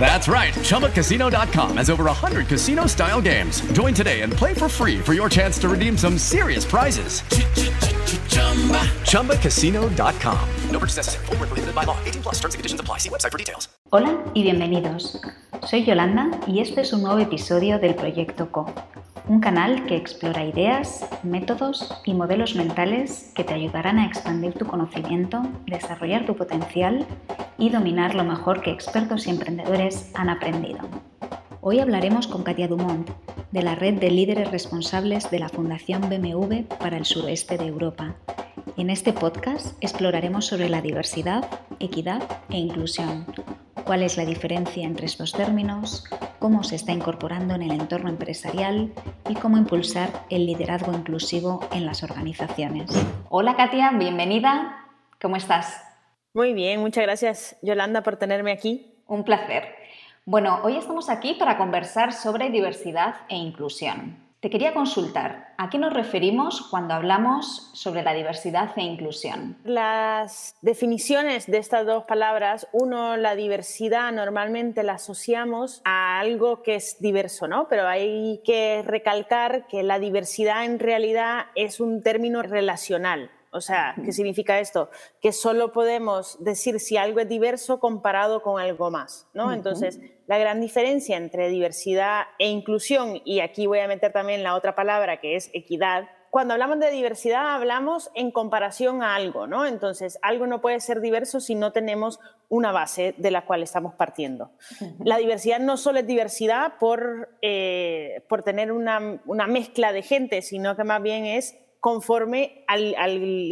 That's right. ChumbaCasino.com has over 100 casino style games. Join today and play for free for your chance to redeem some serious prizes. ChumbaCasino.com. No purchase necessary. Full prohibited by law. 18 plus terms and conditions apply. See website for details. Hola y bienvenidos. Soy Yolanda y este es un nuevo episodio del Proyecto Co. Un canal que explora ideas, métodos y modelos mentales que te ayudarán a expandir tu conocimiento, desarrollar tu potencial y dominar lo mejor que expertos y emprendedores han aprendido. Hoy hablaremos con Katia Dumont, de la red de líderes responsables de la Fundación BMW para el suroeste de Europa. En este podcast exploraremos sobre la diversidad, equidad e inclusión, cuál es la diferencia entre estos términos, cómo se está incorporando en el entorno empresarial y cómo impulsar el liderazgo inclusivo en las organizaciones. Hola Katia, bienvenida. ¿Cómo estás? Muy bien, muchas gracias Yolanda por tenerme aquí. Un placer. Bueno, hoy estamos aquí para conversar sobre diversidad e inclusión. Te quería consultar, ¿a qué nos referimos cuando hablamos sobre la diversidad e inclusión? Las definiciones de estas dos palabras, uno, la diversidad normalmente la asociamos a algo que es diverso, ¿no? Pero hay que recalcar que la diversidad en realidad es un término relacional. O sea, ¿qué significa esto? Que solo podemos decir si algo es diverso comparado con algo más, ¿no? Entonces, la gran diferencia entre diversidad e inclusión, y aquí voy a meter también la otra palabra que es equidad, cuando hablamos de diversidad hablamos en comparación a algo, ¿no? Entonces, algo no puede ser diverso si no tenemos una base de la cual estamos partiendo. La diversidad no solo es diversidad por, eh, por tener una, una mezcla de gente, sino que más bien es conforme al,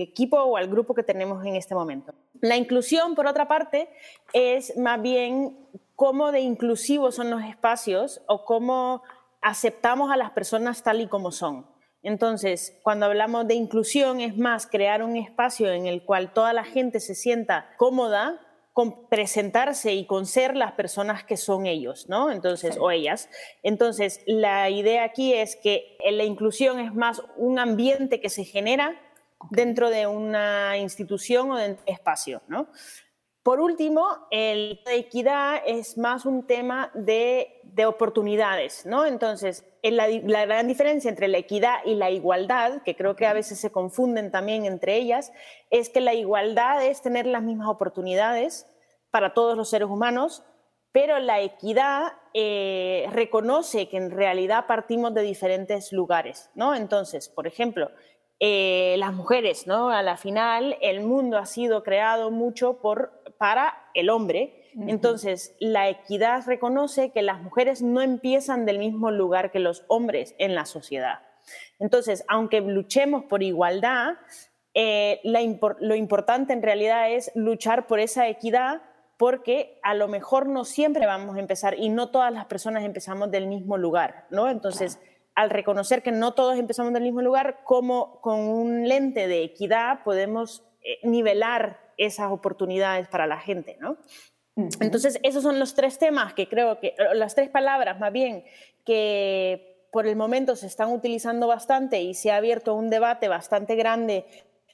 equipo o al grupo que tenemos en este momento. La inclusión, por otra parte, es más bien cómo de inclusivos son los espacios o cómo aceptamos a las personas tal y como son. Entonces, cuando hablamos de inclusión es más crear un espacio en el cual toda la gente se sienta cómoda con presentarse y con ser las personas que son ellos, ¿no? Entonces, o ellas. Entonces, la idea aquí es que la inclusión es más un ambiente que se genera dentro de una institución o de un espacio, ¿no? Por último, el, la equidad es más un tema de, de oportunidades, ¿no? Entonces, la, la, gran diferencia entre la equidad y la igualdad, que creo que a veces se confunden también entre ellas, es que la igualdad es tener las mismas oportunidades para todos los seres humanos, pero la equidad eh, reconoce que en realidad partimos de diferentes lugares, ¿no? Entonces, por ejemplo, eh, las mujeres, ¿no? A la final, el mundo ha sido creado mucho por para el hombre. Entonces, la equidad reconoce que las mujeres no empiezan del mismo lugar que los hombres en la sociedad. Entonces, aunque luchemos por igualdad, eh, lo importante en realidad es luchar por esa equidad porque a lo mejor no siempre vamos a empezar y no todas las personas empezamos del mismo lugar, ¿no? Entonces, al reconocer que no todos empezamos del mismo lugar, como con un lente de equidad podemos eh, nivelar esas oportunidades para la gente, ¿no? Entonces, esos son los tres temas que creo que, las tres palabras más bien, que por el momento se están utilizando bastante y se ha abierto un debate bastante grande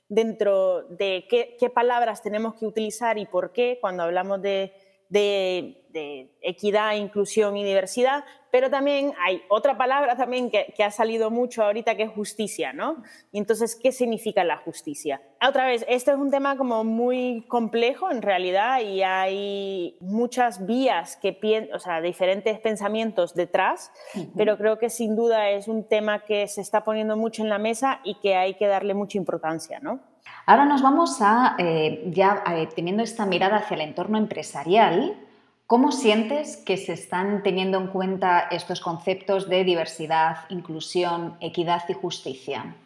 dentro de qué, qué, palabras tenemos que utilizar y por qué cuando hablamos de, de, de equidad, inclusión y diversidad, pero también hay otra palabra también que, que, ha salido mucho ahorita que es justicia, ¿no? Y entonces, ¿qué significa la justicia? Otra vez, este es un tema como muy complejo en realidad y hay muchas vías que o sea, diferentes pensamientos detrás, uh -huh. pero creo que sin duda es un tema que se está poniendo mucho en la mesa y que hay que darle mucha importancia, ¿no? Ahora nos vamos a, eh, ya eh, teniendo esta mirada hacia el entorno empresarial, ¿Cómo sientes que se están teniendo en cuenta estos conceptos de diversidad, inclusión, equidad y justicia?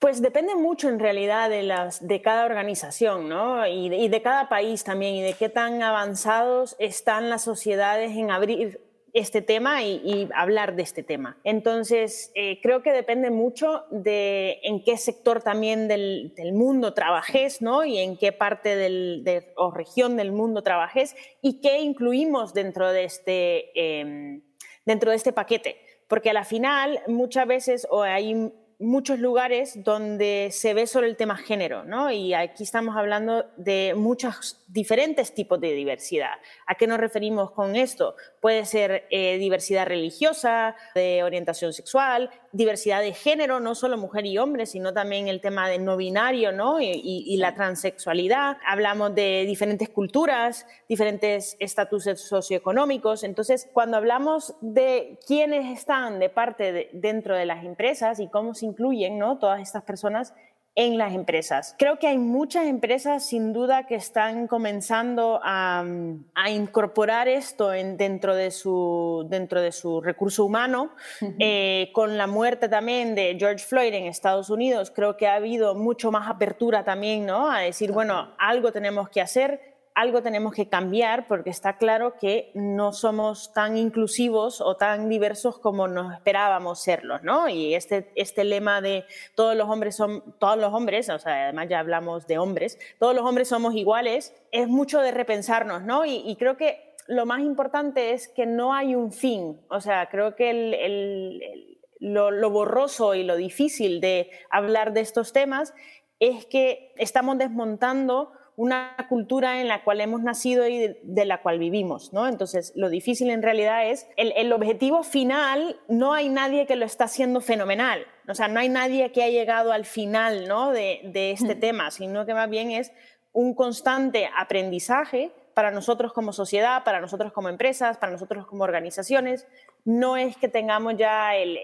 Pues depende mucho en realidad de, las, de cada organización ¿no? y, de, y de cada país también y de qué tan avanzados están las sociedades en abrir este tema y, hablar de este tema. Entonces, eh, creo que depende mucho de en qué sector también del, mundo trabajes, ¿no? Y en qué parte del, de, o región del mundo trabajes y qué incluimos dentro de este, em, dentro de este paquete. Porque a la final, muchas veces, o hay muchos lugares donde se ve sobre el tema género, ¿no? Y aquí estamos hablando de muchos diferentes tipos de diversidad. ¿A qué nos referimos con esto? Puede ser eh, diversidad religiosa, de orientación sexual, diversidad de género, no solo mujer y hombre, sino también el tema de no binario ¿no? Y, la transexualidad. Hablamos de diferentes culturas, diferentes estatutos socioeconómicos. Entonces, cuando hablamos de quiénes están de parte dentro de las empresas y cómo se incluyen ¿no? todas estas personas, en las empresas. Creo que hay muchas empresas sin duda que están comenzando a, incorporar esto dentro, de su, dentro de su recurso humano. Eh, con la muerte también de George Floyd en Estados Unidos, creo que ha habido mucho más apertura también ¿no? a decir, bueno, algo tenemos que hacer algo tenemos que cambiar porque está claro que no somos tan inclusivos o tan diversos como nos esperábamos serlos, ¿no? Y este, este lema de todos los hombres son, todos los hombres, o sea, además ya hablamos de hombres, todos los hombres somos iguales, es mucho de repensarnos, ¿no? Y, creo que lo más importante es que no hay un fin, o sea, creo que el, lo, lo borroso y lo difícil de hablar de estos temas es que estamos desmontando una cultura en la cual hemos nacido y de, la cual vivimos, ¿no? Entonces, lo difícil en realidad es el, objetivo final, no hay nadie que lo está haciendo fenomenal, o sea, no hay nadie que ha llegado al final, ¿no? De, este tema, sino que más bien es un constante aprendizaje para nosotros como sociedad, para nosotros como empresas, para nosotros como organizaciones. No es que tengamos ya el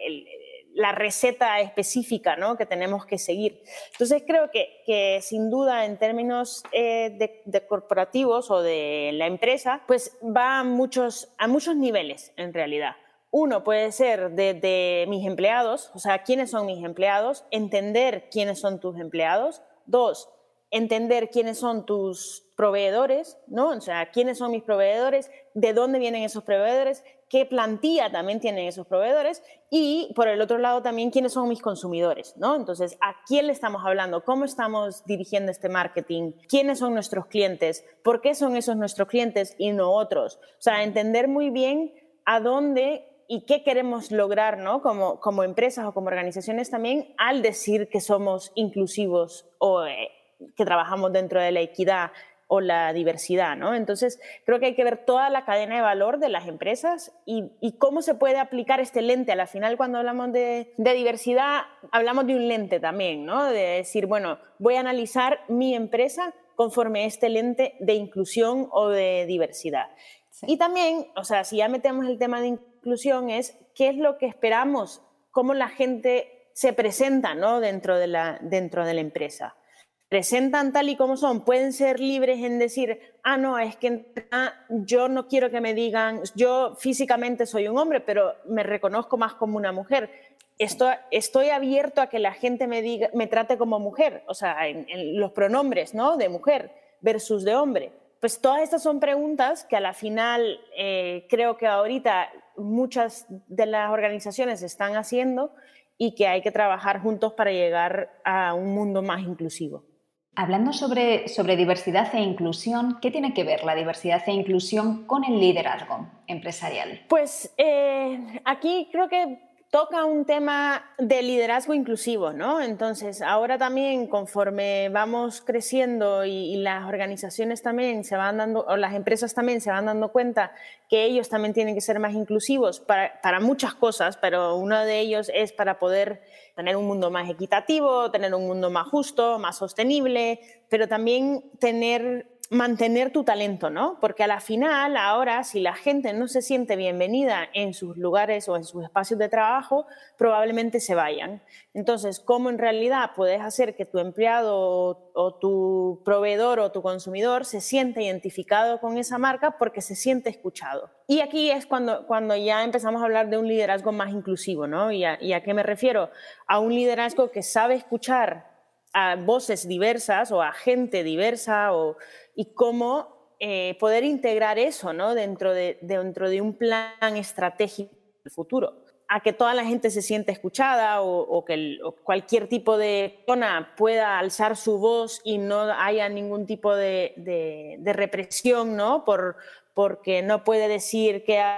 la receta específica ¿no? que tenemos que seguir. Entonces creo que, sin duda en términos eh, de, corporativos o de la empresa, pues va a muchos, a muchos niveles en realidad. Uno puede ser de, de, mis empleados, o sea, quiénes son mis empleados, entender quiénes son tus empleados. Dos, entender quiénes son tus proveedores, ¿no? O sea, quiénes son mis proveedores, de dónde vienen esos proveedores, qué plantilla también tienen esos proveedores y por el otro lado también quiénes son mis consumidores, ¿no? Entonces, ¿a quién le estamos hablando? ¿Cómo estamos dirigiendo este marketing? ¿Quiénes son nuestros clientes? ¿Por qué son esos nuestros clientes y no otros? O sea, entender muy bien a dónde y qué queremos lograr ¿no? como, como empresas o como organizaciones también al decir que somos inclusivos o eh, que trabajamos dentro de la equidad o la diversidad, ¿no? Entonces, creo que hay que ver toda la cadena de valor de las empresas y, cómo se puede aplicar este lente. A la final, cuando hablamos de, diversidad, hablamos de un lente también, ¿no? De decir, bueno, voy a analizar mi empresa conforme este lente de inclusión o de diversidad. Y también, o sea, si ya metemos el tema de inclusión, es qué es lo que esperamos, cómo la gente se presenta, ¿no? Dentro de la, dentro de la empresa presentan tal y como son, pueden ser libres en decir, ah, no, es que yo no quiero que me digan, yo físicamente soy un hombre, pero me reconozco más como una mujer. Estoy, estoy abierto a que la gente me, diga, me trate como mujer, o sea, en, los pronombres, ¿no? De mujer versus de hombre. Pues todas estas son preguntas que a la final eh, creo que ahorita muchas de las organizaciones están haciendo y que hay que trabajar juntos para llegar a un mundo más inclusivo. Hablando sobre, sobre, diversidad e inclusión, ¿qué tiene que ver la diversidad e inclusión con el liderazgo empresarial? Pues eh, aquí creo que toca un tema de liderazgo inclusivo, ¿no? Entonces, ahora también conforme vamos creciendo y, las organizaciones también se van dando, o las empresas también se van dando cuenta que ellos también tienen que ser más inclusivos para, muchas cosas, pero uno de ellos es para poder tener un mundo más equitativo, tener un mundo más justo, más sostenible, pero también tener mantener tu talento, ¿no? Porque a la final, ahora, si la gente no se siente bienvenida en sus lugares o en sus espacios de trabajo, probablemente se vayan. Entonces, ¿cómo en realidad puedes hacer que tu empleado o, tu proveedor o tu consumidor se siente identificado con esa marca porque se siente escuchado? Y aquí es cuando, cuando ya empezamos a hablar de un liderazgo más inclusivo, ¿no? ¿Y a, y a qué me refiero? A un liderazgo que sabe escuchar a voces diversas o a gente diversa o y cómo eh, poder integrar eso ¿no? dentro, de, dentro de un plan estratégico del futuro a que toda la gente se sienta escuchada o, que cualquier tipo de persona pueda alzar su voz y no haya ningún tipo de, represión, ¿no? Por, porque no puede decir que ha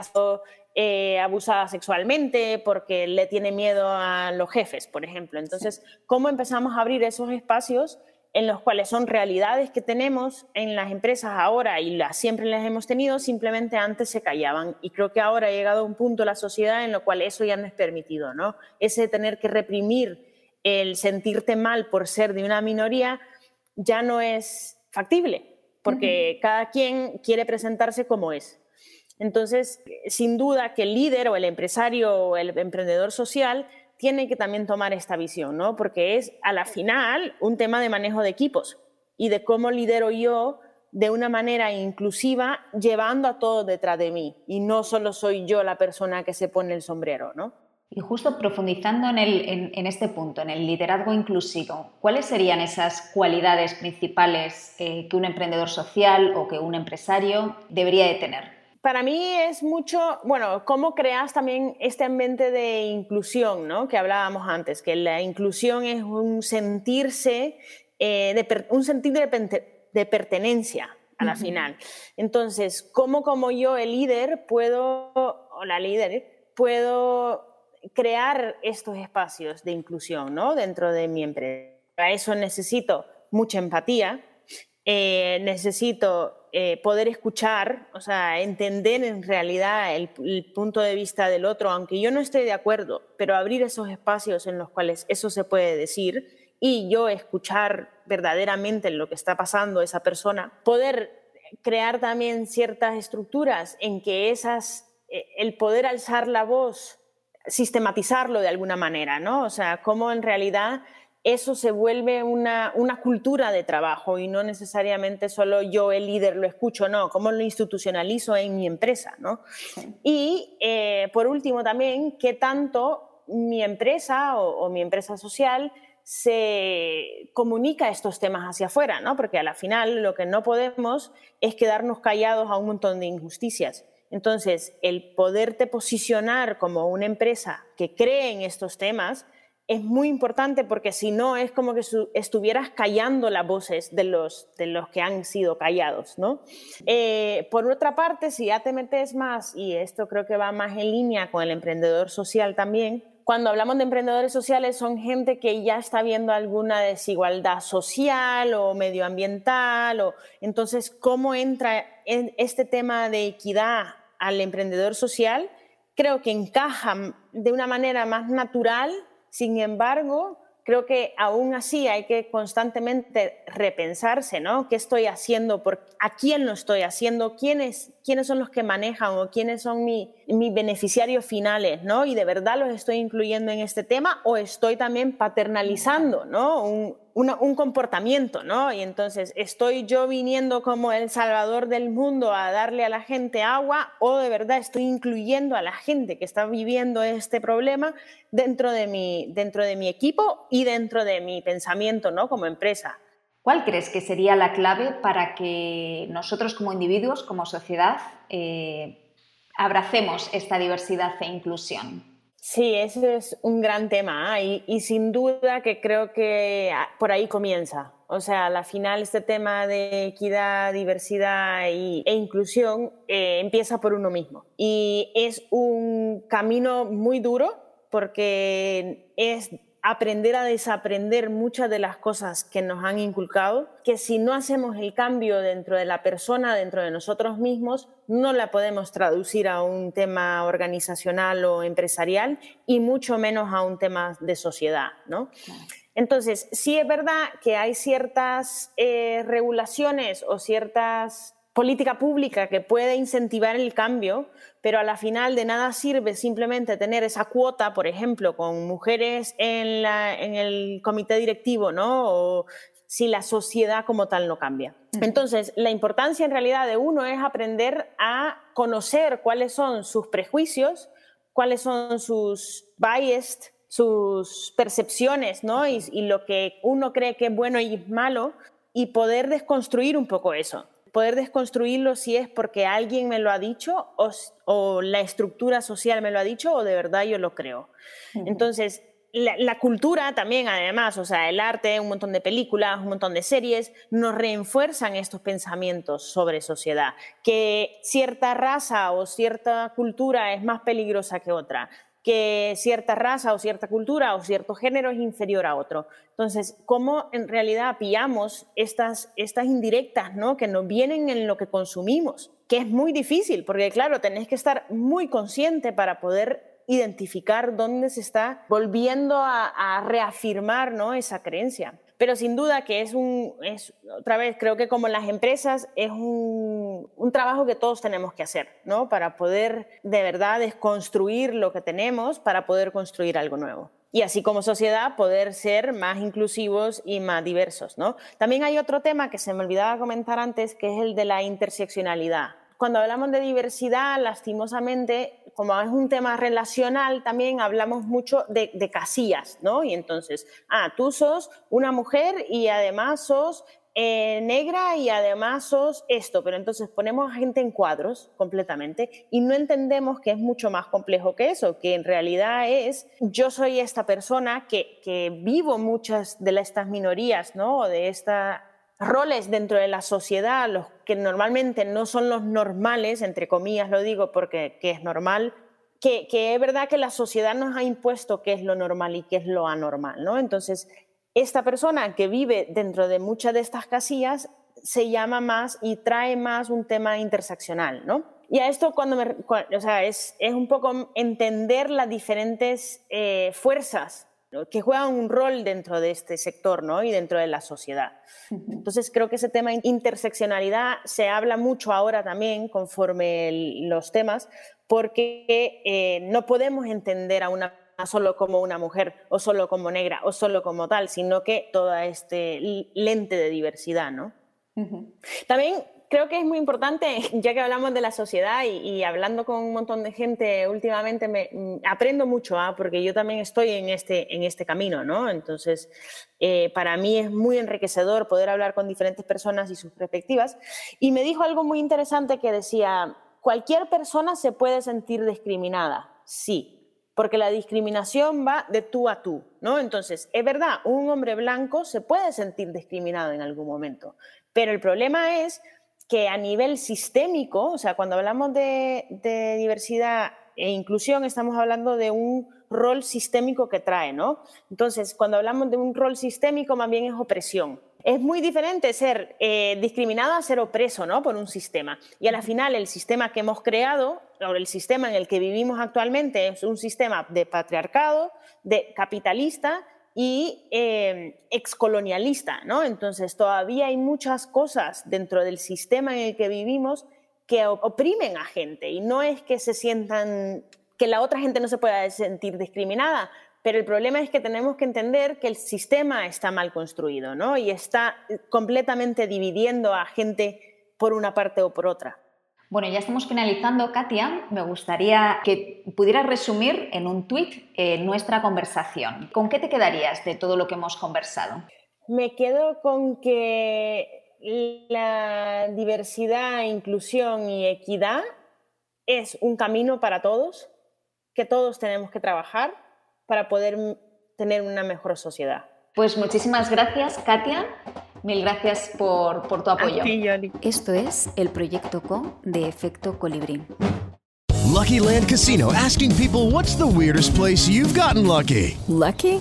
eh, abusada sexualmente, porque le tiene miedo a los jefes, por ejemplo. Entonces, ¿cómo empezamos a abrir esos espacios en los cuales son realidades que tenemos en las empresas ahora y las siempre las hemos tenido, simplemente antes se callaban. Y creo que ahora ha llegado un punto la sociedad en lo cual eso ya no es permitido, ¿no? Ese tener que reprimir el sentirte mal por ser de una minoría ya no es factible, porque cada quien quiere presentarse como es. Entonces, sin duda que el líder o el empresario o el emprendedor social tiene que también tomar esta visión, ¿no? Porque es a la final un tema de manejo de equipos y de cómo lidero yo de una manera inclusiva, llevando a todos detrás de mí y no solo soy yo la persona que se pone el sombrero, ¿no? Y justo profundizando en, en, este punto, en el liderazgo inclusivo, ¿cuáles serían esas cualidades principales eh, que un emprendedor social o que un empresario debería de tener? Para mí es mucho, bueno, cómo creas también este ambiente de inclusión, ¿no? Que hablábamos antes, que la inclusión es un sentirse, eh, de, un sentir de, pertenencia a la final. Entonces, ¿cómo como yo, el líder, puedo, o la líder, puedo crear estos espacios de inclusión, ¿no? Dentro de mi empresa. Para eso necesito mucha empatía, eh, necesito eh, poder escuchar, o sea, entender en realidad el, punto de vista del otro, aunque yo no esté de acuerdo, pero abrir esos espacios en los cuales eso se puede decir y yo escuchar verdaderamente lo que está pasando esa persona, poder crear también ciertas estructuras en que esas, eh, el poder alzar la voz, sistematizarlo de alguna manera, ¿no? O sea, cómo en realidad eso se vuelve una, cultura de trabajo y no necesariamente solo yo, el líder, lo escucho, no, cómo lo institucionalizo en mi empresa, ¿no? Y eh, por último también, qué tanto mi empresa o, mi empresa social se comunica estos temas hacia afuera, ¿no? Porque a la final lo que no podemos es quedarnos callados a un montón de injusticias. Entonces, el poderte posicionar como una empresa que cree en estos temas, es muy importante porque si no es como que estuvieras callando las voces de los, de los que han sido callados, ¿no? Eh, por otra parte, si ya te metes más, y esto creo que va más en línea con el emprendedor social también, cuando hablamos de emprendedores sociales son gente que ya está viendo alguna desigualdad social o medioambiental, o entonces cómo entra en este tema de equidad al emprendedor social, creo que encaja de una manera más natural sin embargo, creo que aún así hay que constantemente repensarse, ¿no? ¿Qué estoy haciendo? Por, ¿A quién lo estoy haciendo? ¿Quiénes, quiénes son los que manejan o quiénes son mis beneficiarios finales, ¿no? Y de verdad los estoy incluyendo en este tema o estoy también paternalizando, ¿no? Un, un comportamiento, ¿no? Y entonces, ¿estoy yo viniendo como el salvador del mundo a darle a la gente agua o de verdad estoy incluyendo a la gente que está viviendo este problema dentro de mi, dentro de mi equipo y dentro de mi pensamiento, ¿no? Como empresa. ¿Cuál crees que sería la clave para que nosotros como individuos, como sociedad, eh, abracemos esta diversidad e inclusión? Sí, ese es un gran tema ¿ah? y, sin duda que creo que por ahí comienza. O sea, al final este tema de equidad, diversidad e inclusión eh, empieza por uno mismo. Y es un camino muy duro porque es aprender a desaprender muchas de las cosas que nos han inculcado, que si no hacemos el cambio dentro de la persona, dentro de nosotros mismos, no la podemos traducir a un tema organizacional o empresarial y mucho menos a un tema de sociedad, ¿no? Entonces, sí es verdad que hay ciertas eh, regulaciones o ciertas política pública que puede incentivar el cambio, pero a la final de nada sirve simplemente tener esa cuota, por ejemplo, con mujeres en, el comité directivo, ¿no? O si la sociedad como tal no cambia. Entonces, la importancia en realidad de uno es aprender a conocer cuáles son sus prejuicios, cuáles son sus biased, sus percepciones, ¿no? Y, y lo que uno cree que es bueno y malo, y poder desconstruir un poco eso poder desconstruirlo si es porque alguien me lo ha dicho o, la estructura social me lo ha dicho o de verdad yo lo creo. Entonces, la, cultura también, además, o sea, el arte, un montón de películas, un montón de series, nos refuerzan estos pensamientos sobre sociedad, que cierta raza o cierta cultura es más peligrosa que otra, que cierta raza o cierta cultura o cierto género es inferior a otro. Entonces, ¿cómo en realidad pillamos estas, estas indirectas ¿no? que nos vienen en lo que consumimos? Que es muy difícil, porque claro, tenés que estar muy consciente para poder identificar dónde se está volviendo a, reafirmar ¿no? esa creencia. Pero sin duda que es un, es, otra vez, creo que como las empresas es un, un, trabajo que todos tenemos que hacer, ¿no? Para poder de verdad desconstruir lo que tenemos, para poder construir algo nuevo. Y así como sociedad, poder ser más inclusivos y más diversos, ¿no? También hay otro tema que se me olvidaba comentar antes, que es el de la interseccionalidad cuando hablamos de diversidad, lastimosamente, como es un tema relacional, también hablamos mucho de, casillas, ¿no? Y entonces, ah, tú sos una mujer y además sos eh, negra y además sos esto, pero entonces ponemos a gente en cuadros completamente y no entendemos que es mucho más complejo que eso, que en realidad es yo soy esta persona que, que vivo muchas de estas minorías, ¿no? De esta roles dentro de la sociedad, los que normalmente no son los normales, entre comillas lo digo porque es normal, que, es verdad que la sociedad nos ha impuesto qué es lo normal y qué es lo anormal, ¿no? Entonces, esta persona que vive dentro de muchas de estas casillas se llama más y trae más un tema interseccional, ¿no? Y a esto cuando me, o sea, es, es un poco entender las diferentes eh, fuerzas que juegan un rol dentro de este sector ¿no? y dentro de la sociedad. Entonces creo que ese tema de interseccionalidad se habla mucho ahora también conforme los temas, porque eh, no podemos entender a una solo como una mujer o solo como negra o solo como tal, sino que toda este lente de diversidad, ¿no? También creo que es muy importante, ya que hablamos de la sociedad y, hablando con un montón de gente últimamente, me, mm, aprendo mucho, ¿ah? porque yo también estoy en este, en este camino, ¿no? Entonces, eh, para mí es muy enriquecedor poder hablar con diferentes personas y sus perspectivas. Y me dijo algo muy interesante que decía, cualquier persona se puede sentir discriminada, sí, porque la discriminación va de tú a tú, ¿no? Entonces, es verdad, un hombre blanco se puede sentir discriminado en algún momento, pero el problema es que a nivel sistémico, o sea, cuando hablamos de, diversidad e inclusión, estamos hablando de un rol sistémico que trae, ¿no? Entonces, cuando hablamos de un rol sistémico, más bien es opresión. Es muy diferente ser eh, discriminado a ser opreso ¿no? por un sistema. Y a la final, el sistema que hemos creado, o el sistema en el que vivimos actualmente, es un sistema de patriarcado, de capitalista, y eh, excolonialista, ¿no? Entonces todavía hay muchas cosas dentro del sistema en el que vivimos que oprimen a gente y no es que se sientan, que la otra gente no se pueda sentir discriminada, pero el problema es que tenemos que entender que el sistema está mal construido, ¿no? Y está completamente dividiendo a gente por una parte o por otra. Bueno, ya estamos finalizando, Katia. Me gustaría que pudieras resumir en un tuit eh, nuestra conversación. ¿Con qué te quedarías de todo lo que hemos conversado? Me quedo con que la diversidad, inclusión y equidad es un camino para todos, que todos tenemos que trabajar para poder tener una mejor sociedad. Pues muchísimas gracias, Katia. Mil gracias por, por tu apoyo. Esto es el proyecto Co de Efecto Colibrí. Lucky Land Casino asking people what's the weirdest place you've gotten lucky. Lucky?